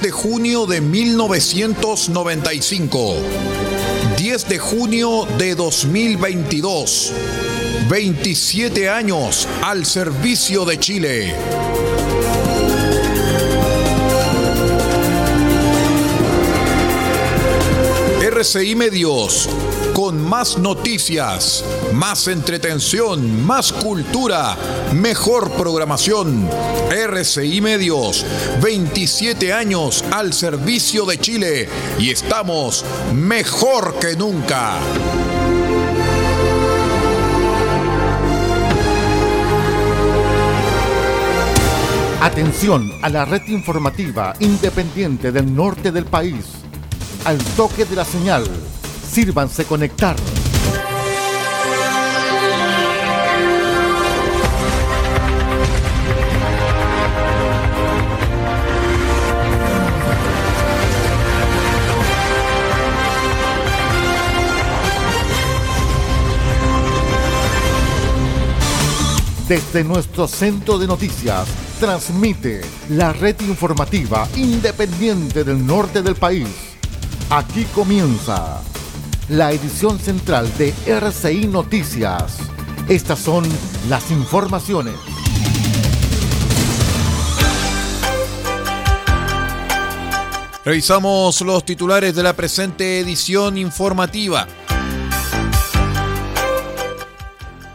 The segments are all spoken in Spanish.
10 de junio de 1995. 10 de junio de 2022. 27 años al servicio de Chile. RCI Medios, con más noticias, más entretención, más cultura, mejor programación. RCI Medios, 27 años al servicio de Chile y estamos mejor que nunca. Atención a la red informativa independiente del norte del país al toque de la señal. Sírvanse conectar. Desde nuestro centro de noticias, transmite la red informativa independiente del norte del país Aquí comienza la edición central de RCI Noticias. Estas son las informaciones. Revisamos los titulares de la presente edición informativa.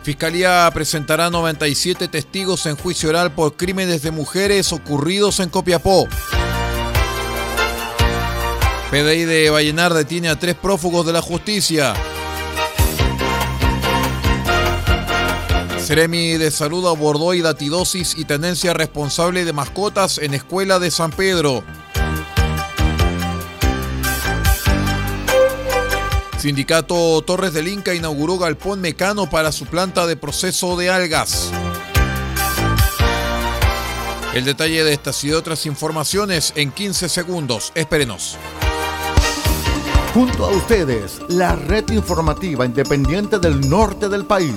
Fiscalía presentará 97 testigos en juicio oral por crímenes de mujeres ocurridos en Copiapó. PDI de Vallenar detiene a tres prófugos de la justicia. Ceremi de Salud abordó hidatidosis y tendencia responsable de mascotas en Escuela de San Pedro. Sindicato Torres del Inca inauguró galpón mecano para su planta de proceso de algas. El detalle de estas y otras informaciones en 15 segundos. Espérenos. Junto a ustedes, la red informativa independiente del norte del país.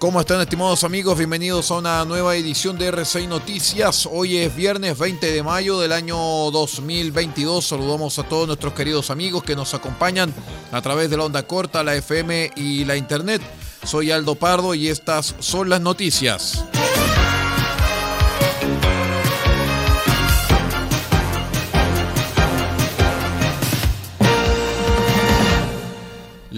¿Cómo están estimados amigos? Bienvenidos a una nueva edición de R6 Noticias. Hoy es viernes 20 de mayo del año 2022. Saludamos a todos nuestros queridos amigos que nos acompañan a través de la onda corta, la FM y la Internet. Soy Aldo Pardo y estas son las noticias.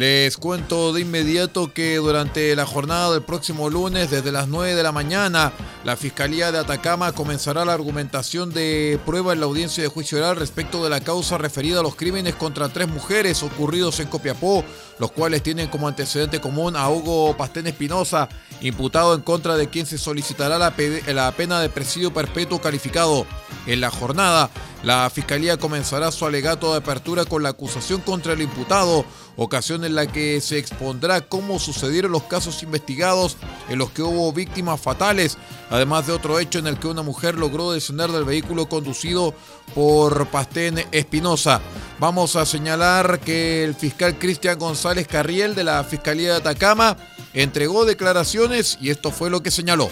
Les cuento de inmediato que durante la jornada del próximo lunes, desde las 9 de la mañana, la Fiscalía de Atacama comenzará la argumentación de prueba en la audiencia de juicio oral respecto de la causa referida a los crímenes contra tres mujeres ocurridos en Copiapó, los cuales tienen como antecedente común a Hugo Pastén Espinosa, imputado en contra de quien se solicitará la, la pena de presidio perpetuo calificado. En la jornada, la Fiscalía comenzará su alegato de apertura con la acusación contra el imputado, ocasión en la que se expondrá cómo sucedieron los casos investigados en los que hubo víctimas fatales, además de otro hecho en el que una mujer logró descender del vehículo conducido por Pastén Espinosa. Vamos a señalar que el fiscal Cristian González Carriel de la Fiscalía de Atacama entregó declaraciones y esto fue lo que señaló.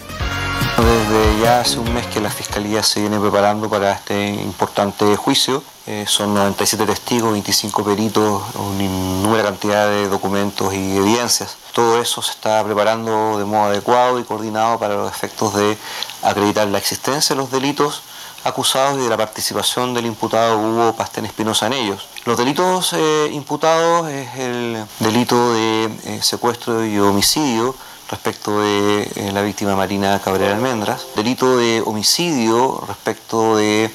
Desde ya hace un mes que la Fiscalía se viene preparando para este importante juicio. Eh, son 97 testigos, 25 peritos, una innumerable cantidad de documentos y evidencias. Todo eso se está preparando de modo adecuado y coordinado para los efectos de acreditar la existencia de los delitos acusados y de la participación del imputado Hugo Pastén Espinosa en ellos. Los delitos eh, imputados es el delito de eh, secuestro y homicidio respecto de eh, la víctima Marina Cabrera Almendras, delito de homicidio respecto de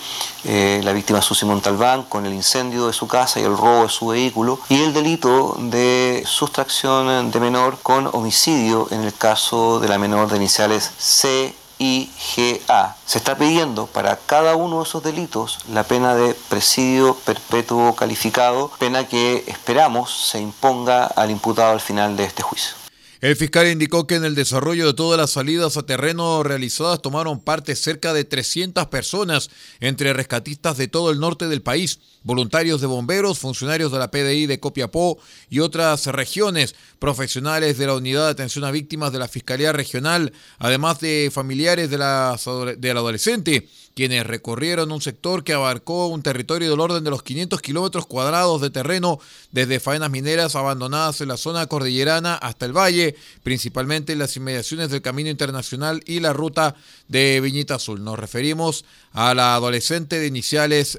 eh, la víctima Susi Montalbán con el incendio de su casa y el robo de su vehículo y el delito de sustracción de menor con homicidio en el caso de la menor de iniciales C IGA. Se está pidiendo para cada uno de esos delitos la pena de presidio perpetuo calificado, pena que esperamos se imponga al imputado al final de este juicio. El fiscal indicó que en el desarrollo de todas las salidas a terreno realizadas tomaron parte cerca de 300 personas, entre rescatistas de todo el norte del país, voluntarios de bomberos, funcionarios de la PDI de Copiapó y otras regiones, profesionales de la Unidad de Atención a Víctimas de la Fiscalía Regional, además de familiares de la, del adolescente quienes recorrieron un sector que abarcó un territorio del orden de los 500 kilómetros cuadrados de terreno desde faenas mineras abandonadas en la zona cordillerana hasta el valle, principalmente en las inmediaciones del Camino Internacional y la ruta de Viñita Azul. Nos referimos a la adolescente de iniciales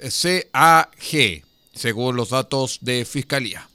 CAG, según los datos de Fiscalía.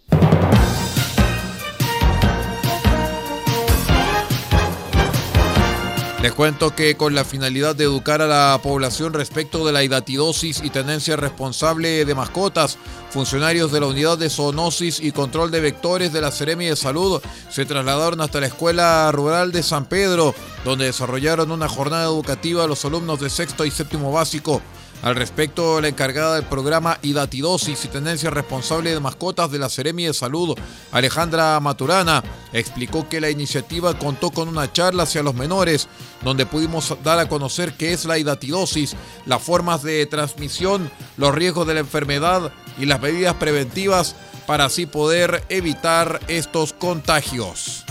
Les cuento que con la finalidad de educar a la población respecto de la hidatidosis y tenencia responsable de mascotas, funcionarios de la unidad de zoonosis y control de vectores de la Seremi de Salud se trasladaron hasta la escuela rural de San Pedro, donde desarrollaron una jornada educativa a los alumnos de sexto y séptimo básico. Al respecto, la encargada del programa Hidatidosis y Tendencia Responsable de Mascotas de la Seremi de Salud, Alejandra Maturana, explicó que la iniciativa contó con una charla hacia los menores, donde pudimos dar a conocer qué es la hidatidosis, las formas de transmisión, los riesgos de la enfermedad y las medidas preventivas para así poder evitar estos contagios.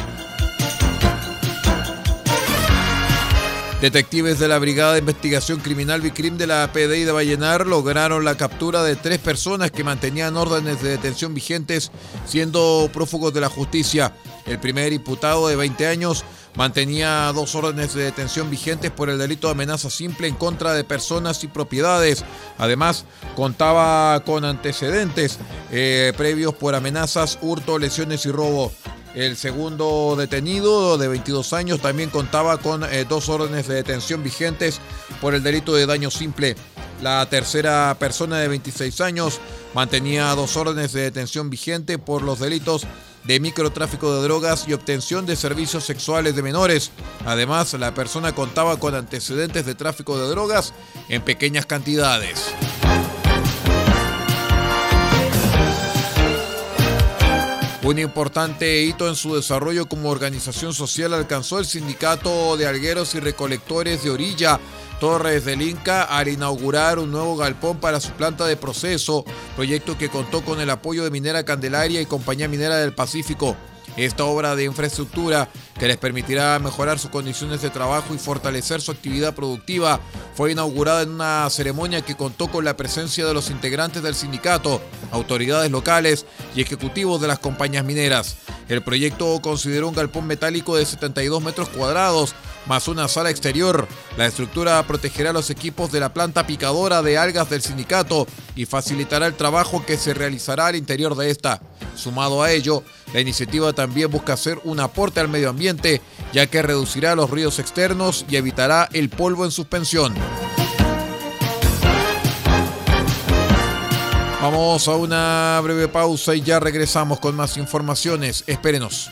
Detectives de la Brigada de Investigación Criminal Vicrim de la PDI de Vallenar lograron la captura de tres personas que mantenían órdenes de detención vigentes siendo prófugos de la justicia. El primer imputado de 20 años mantenía dos órdenes de detención vigentes por el delito de amenaza simple en contra de personas y propiedades. Además, contaba con antecedentes eh, previos por amenazas, hurto, lesiones y robo. El segundo detenido, de 22 años, también contaba con eh, dos órdenes de detención vigentes por el delito de daño simple. La tercera persona, de 26 años, mantenía dos órdenes de detención vigente por los delitos de microtráfico de drogas y obtención de servicios sexuales de menores. Además, la persona contaba con antecedentes de tráfico de drogas en pequeñas cantidades. Un importante hito en su desarrollo como organización social alcanzó el Sindicato de Algueros y Recolectores de Orilla Torres del Inca al inaugurar un nuevo galpón para su planta de proceso, proyecto que contó con el apoyo de Minera Candelaria y Compañía Minera del Pacífico. Esta obra de infraestructura que les permitirá mejorar sus condiciones de trabajo y fortalecer su actividad productiva fue inaugurada en una ceremonia que contó con la presencia de los integrantes del sindicato, autoridades locales y ejecutivos de las compañías mineras. El proyecto consideró un galpón metálico de 72 metros cuadrados más una sala exterior. La estructura protegerá los equipos de la planta picadora de algas del sindicato y facilitará el trabajo que se realizará al interior de esta. Sumado a ello, la iniciativa también busca hacer un aporte al medio ambiente, ya que reducirá los ruidos externos y evitará el polvo en suspensión. Vamos a una breve pausa y ya regresamos con más informaciones. Espérenos.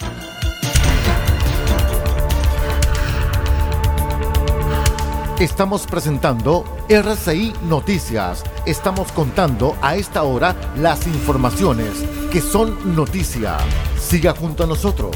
Estamos presentando RCI Noticias. Estamos contando a esta hora las informaciones que son noticia. Siga junto a nosotros.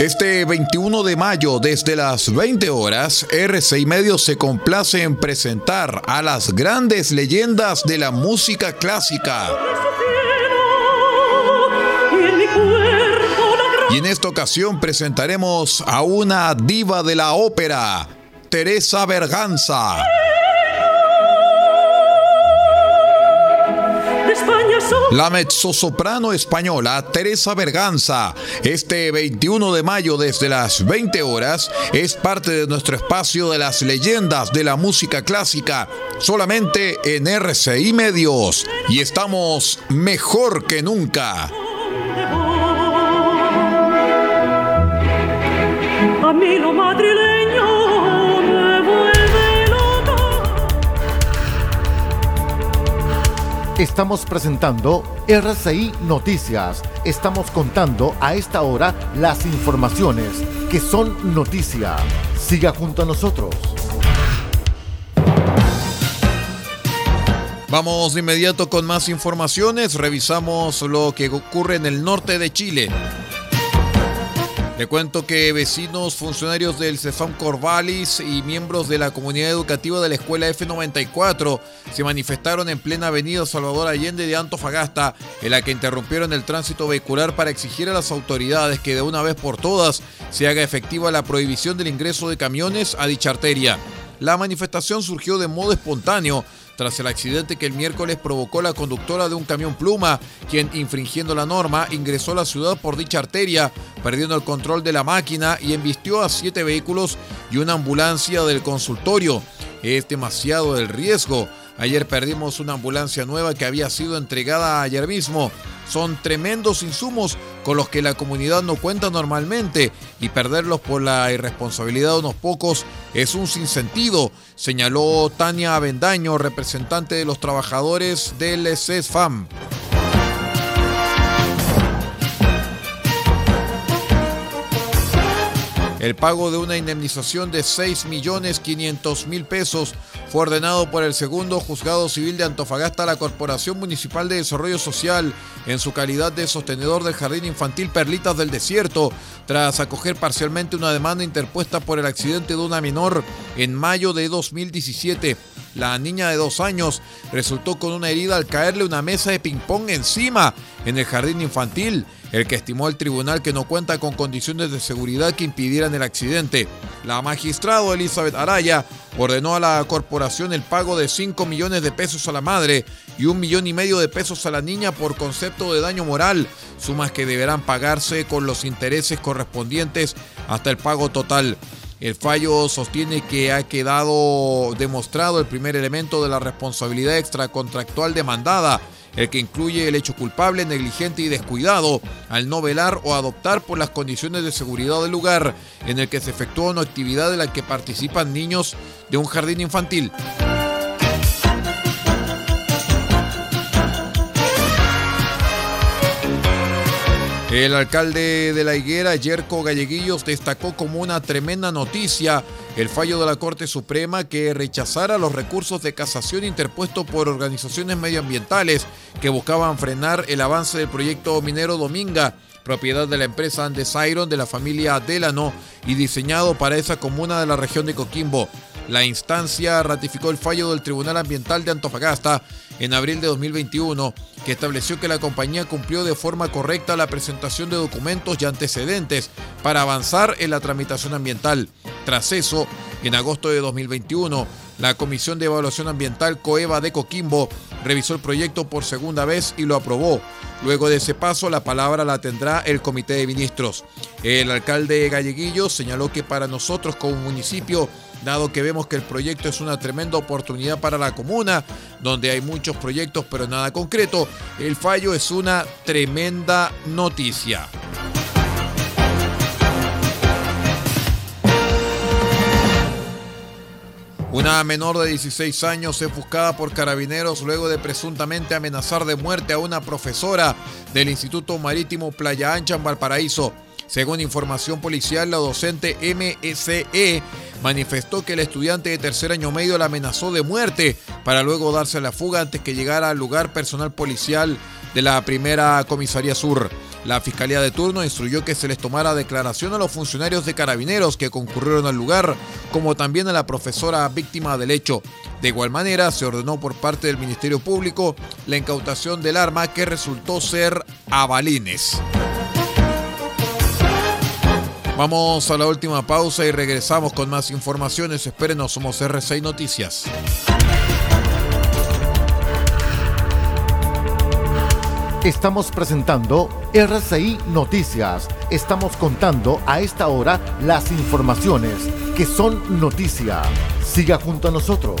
Este 21 de mayo, desde las 20 horas, RCI Medio se complace en presentar a las grandes leyendas de la música clásica. Y en esta ocasión presentaremos a una diva de la ópera, Teresa Berganza. La mezzosoprano española Teresa Berganza, este 21 de mayo desde las 20 horas, es parte de nuestro espacio de las leyendas de la música clásica, solamente en RCI Medios. Y estamos mejor que nunca. A mí lo Estamos presentando RCI Noticias. Estamos contando a esta hora las informaciones que son noticia. Siga junto a nosotros. Vamos de inmediato con más informaciones. Revisamos lo que ocurre en el norte de Chile. Le cuento que vecinos, funcionarios del Cefam Corvalis y miembros de la comunidad educativa de la escuela F94 se manifestaron en plena avenida Salvador Allende de Antofagasta, en la que interrumpieron el tránsito vehicular para exigir a las autoridades que de una vez por todas se haga efectiva la prohibición del ingreso de camiones a dicha arteria. La manifestación surgió de modo espontáneo tras el accidente que el miércoles provocó la conductora de un camión pluma, quien, infringiendo la norma, ingresó a la ciudad por dicha arteria, perdiendo el control de la máquina y embistió a siete vehículos y una ambulancia del consultorio. Es demasiado el riesgo. Ayer perdimos una ambulancia nueva que había sido entregada ayer mismo. Son tremendos insumos con los que la comunidad no cuenta normalmente y perderlos por la irresponsabilidad de unos pocos es un sinsentido, señaló Tania Avendaño, representante de los trabajadores del CESFAM. El pago de una indemnización de 6.500.000 pesos fue ordenado por el segundo juzgado civil de Antofagasta a la Corporación Municipal de Desarrollo Social en su calidad de sostenedor del Jardín Infantil Perlitas del Desierto, tras acoger parcialmente una demanda interpuesta por el accidente de una menor en mayo de 2017. La niña de dos años resultó con una herida al caerle una mesa de ping-pong encima en el jardín infantil el que estimó el tribunal que no cuenta con condiciones de seguridad que impidieran el accidente. La magistrada Elizabeth Araya ordenó a la corporación el pago de 5 millones de pesos a la madre y un millón y medio de pesos a la niña por concepto de daño moral, sumas que deberán pagarse con los intereses correspondientes hasta el pago total. El fallo sostiene que ha quedado demostrado el primer elemento de la responsabilidad extracontractual demandada el que incluye el hecho culpable, negligente y descuidado al no velar o adoptar por las condiciones de seguridad del lugar en el que se efectúa una actividad en la que participan niños de un jardín infantil. El alcalde de La Higuera, Yerko Galleguillos, destacó como una tremenda noticia el fallo de la Corte Suprema que rechazara los recursos de casación interpuestos por organizaciones medioambientales que buscaban frenar el avance del proyecto minero Dominga, propiedad de la empresa Andes Iron de la familia Delano y diseñado para esa comuna de la región de Coquimbo. La instancia ratificó el fallo del Tribunal Ambiental de Antofagasta en abril de 2021, que estableció que la compañía cumplió de forma correcta la presentación de documentos y antecedentes para avanzar en la tramitación ambiental. Tras eso, en agosto de 2021, la Comisión de Evaluación Ambiental COEVA de Coquimbo revisó el proyecto por segunda vez y lo aprobó. Luego de ese paso, la palabra la tendrá el Comité de Ministros. El alcalde Galleguillo señaló que para nosotros como municipio dado que vemos que el proyecto es una tremenda oportunidad para la comuna, donde hay muchos proyectos pero nada concreto, el fallo es una tremenda noticia. Una menor de 16 años es buscada por carabineros luego de presuntamente amenazar de muerte a una profesora del Instituto Marítimo Playa Ancha en Valparaíso. Según información policial, la docente MSE manifestó que el estudiante de tercer año medio la amenazó de muerte para luego darse la fuga antes que llegara al lugar personal policial de la primera comisaría sur. La Fiscalía de turno instruyó que se les tomara declaración a los funcionarios de carabineros que concurrieron al lugar, como también a la profesora víctima del hecho. De igual manera, se ordenó por parte del Ministerio Público la incautación del arma que resultó ser a balines. Vamos a la última pausa y regresamos con más informaciones. Espérenos, somos R6 Noticias. Estamos presentando RCI Noticias. Estamos contando a esta hora las informaciones que son noticia. Siga junto a nosotros.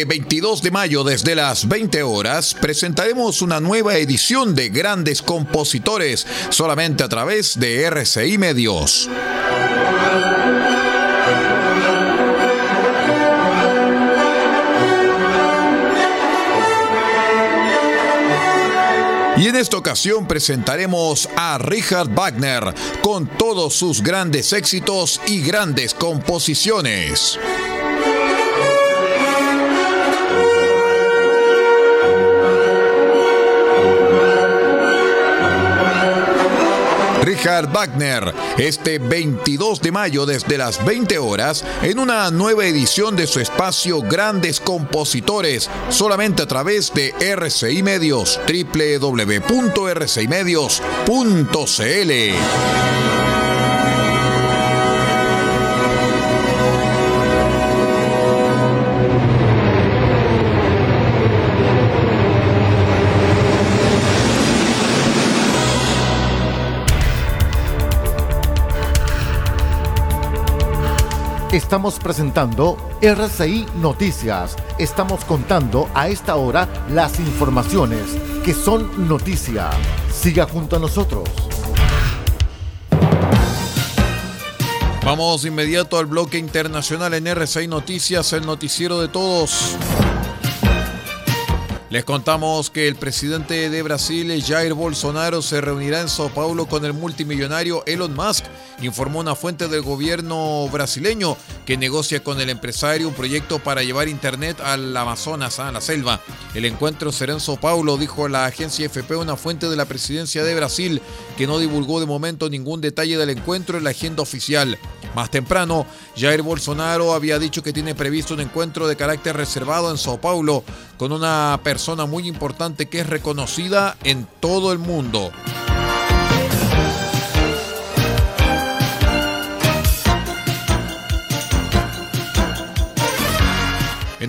Este 22 de mayo desde las 20 horas presentaremos una nueva edición de Grandes Compositores solamente a través de RCI Medios. Y en esta ocasión presentaremos a Richard Wagner con todos sus grandes éxitos y grandes composiciones. Richard Wagner este 22 de mayo desde las 20 horas en una nueva edición de su espacio Grandes Compositores solamente a través de RCI Medios www.rcimedios.cl. Estamos presentando RCI Noticias. Estamos contando a esta hora las informaciones que son noticia. Siga junto a nosotros. Vamos inmediato al bloque internacional en RCI Noticias, el noticiero de todos. Les contamos que el presidente de Brasil, Jair Bolsonaro, se reunirá en Sao Paulo con el multimillonario Elon Musk, informó una fuente del gobierno brasileño que negocia con el empresario un proyecto para llevar Internet al Amazonas, a la selva. El encuentro será en Sao Paulo, dijo la agencia FP, una fuente de la presidencia de Brasil, que no divulgó de momento ningún detalle del encuentro en la agenda oficial. Más temprano, Jair Bolsonaro había dicho que tiene previsto un encuentro de carácter reservado en Sao Paulo con una persona muy importante que es reconocida en todo el mundo.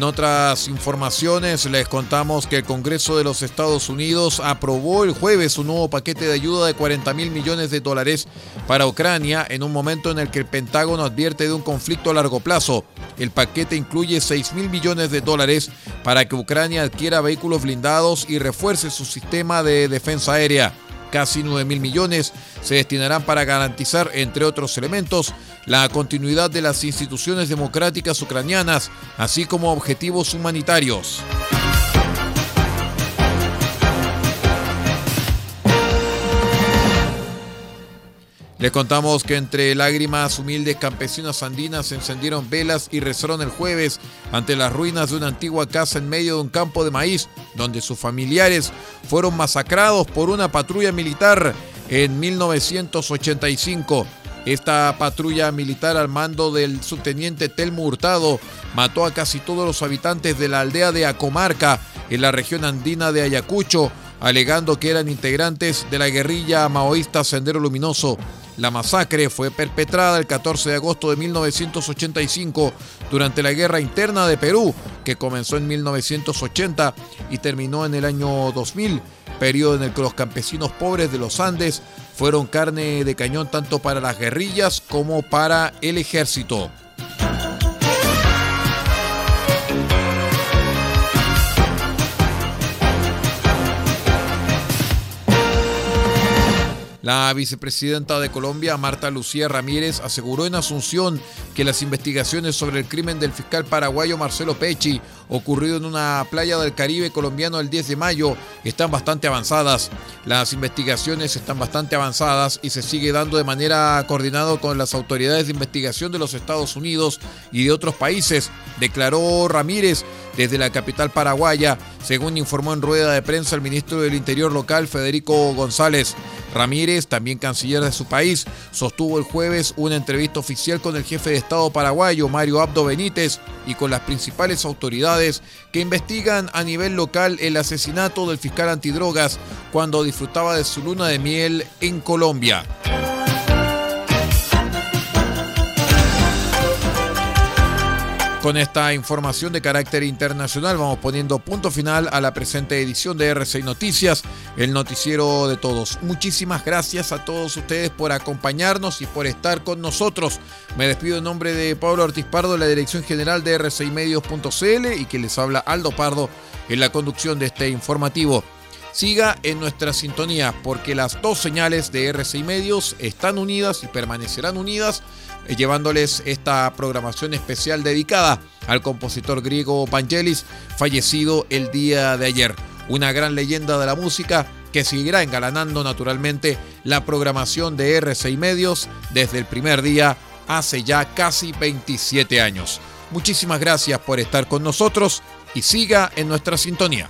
En otras informaciones les contamos que el Congreso de los Estados Unidos aprobó el jueves un nuevo paquete de ayuda de 40 mil millones de dólares para Ucrania en un momento en el que el Pentágono advierte de un conflicto a largo plazo. El paquete incluye 6 mil millones de dólares para que Ucrania adquiera vehículos blindados y refuerce su sistema de defensa aérea. Casi 9 mil millones se destinarán para garantizar, entre otros elementos, la continuidad de las instituciones democráticas ucranianas, así como objetivos humanitarios. Les contamos que entre lágrimas humildes campesinas andinas encendieron velas y rezaron el jueves ante las ruinas de una antigua casa en medio de un campo de maíz, donde sus familiares fueron masacrados por una patrulla militar en 1985. Esta patrulla militar al mando del subteniente Telmo Hurtado mató a casi todos los habitantes de la aldea de Acomarca, en la región andina de Ayacucho, alegando que eran integrantes de la guerrilla maoísta Sendero Luminoso. La masacre fue perpetrada el 14 de agosto de 1985 durante la guerra interna de Perú, que comenzó en 1980 y terminó en el año 2000, periodo en el que los campesinos pobres de los Andes fueron carne de cañón tanto para las guerrillas como para el ejército. La vicepresidenta de Colombia, Marta Lucía Ramírez, aseguró en Asunción que las investigaciones sobre el crimen del fiscal paraguayo Marcelo Pecci, ocurrido en una playa del Caribe colombiano el 10 de mayo, están bastante avanzadas. Las investigaciones están bastante avanzadas y se sigue dando de manera coordinada con las autoridades de investigación de los Estados Unidos y de otros países, declaró Ramírez desde la capital paraguaya, según informó en rueda de prensa el ministro del Interior local, Federico González. Ramírez, también canciller de su país, sostuvo el jueves una entrevista oficial con el jefe de Estado paraguayo, Mario Abdo Benítez, y con las principales autoridades que investigan a nivel local el asesinato del fiscal antidrogas cuando disfrutaba de su luna de miel en Colombia. Con esta información de carácter internacional vamos poniendo punto final a la presente edición de RCI Noticias, el noticiero de todos. Muchísimas gracias a todos ustedes por acompañarnos y por estar con nosotros. Me despido en nombre de Pablo Ortiz Pardo, la dirección general de rcimedios.cl y que les habla Aldo Pardo en la conducción de este informativo. Siga en nuestra sintonía porque las dos señales de RCI Medios están unidas y permanecerán unidas eh, llevándoles esta programación especial dedicada al compositor griego Vangelis, fallecido el día de ayer. Una gran leyenda de la música que seguirá engalanando naturalmente la programación de RCI Medios desde el primer día hace ya casi 27 años. Muchísimas gracias por estar con nosotros y siga en nuestra sintonía.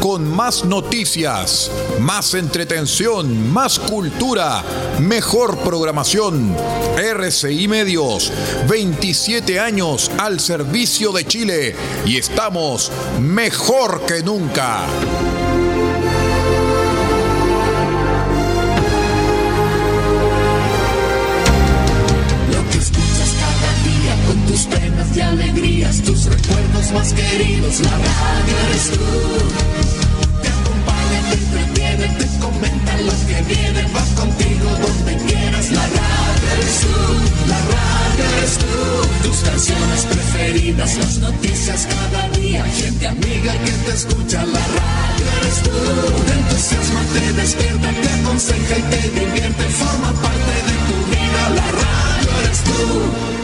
con más noticias, más entretención, más cultura, mejor programación. RCI Medios, 27 años al servicio de Chile y estamos mejor que nunca. Alegrías, tus recuerdos más queridos, la radio eres tú. Viene, va contigo donde quieras. La radio eres tú, la radio eres tú. Tus canciones preferidas, las noticias cada día, gente amiga que te escucha. La radio eres tú. Te entusiasma, te despierta, te aconseja y te divierte, forma parte de tu vida. La radio eres tú.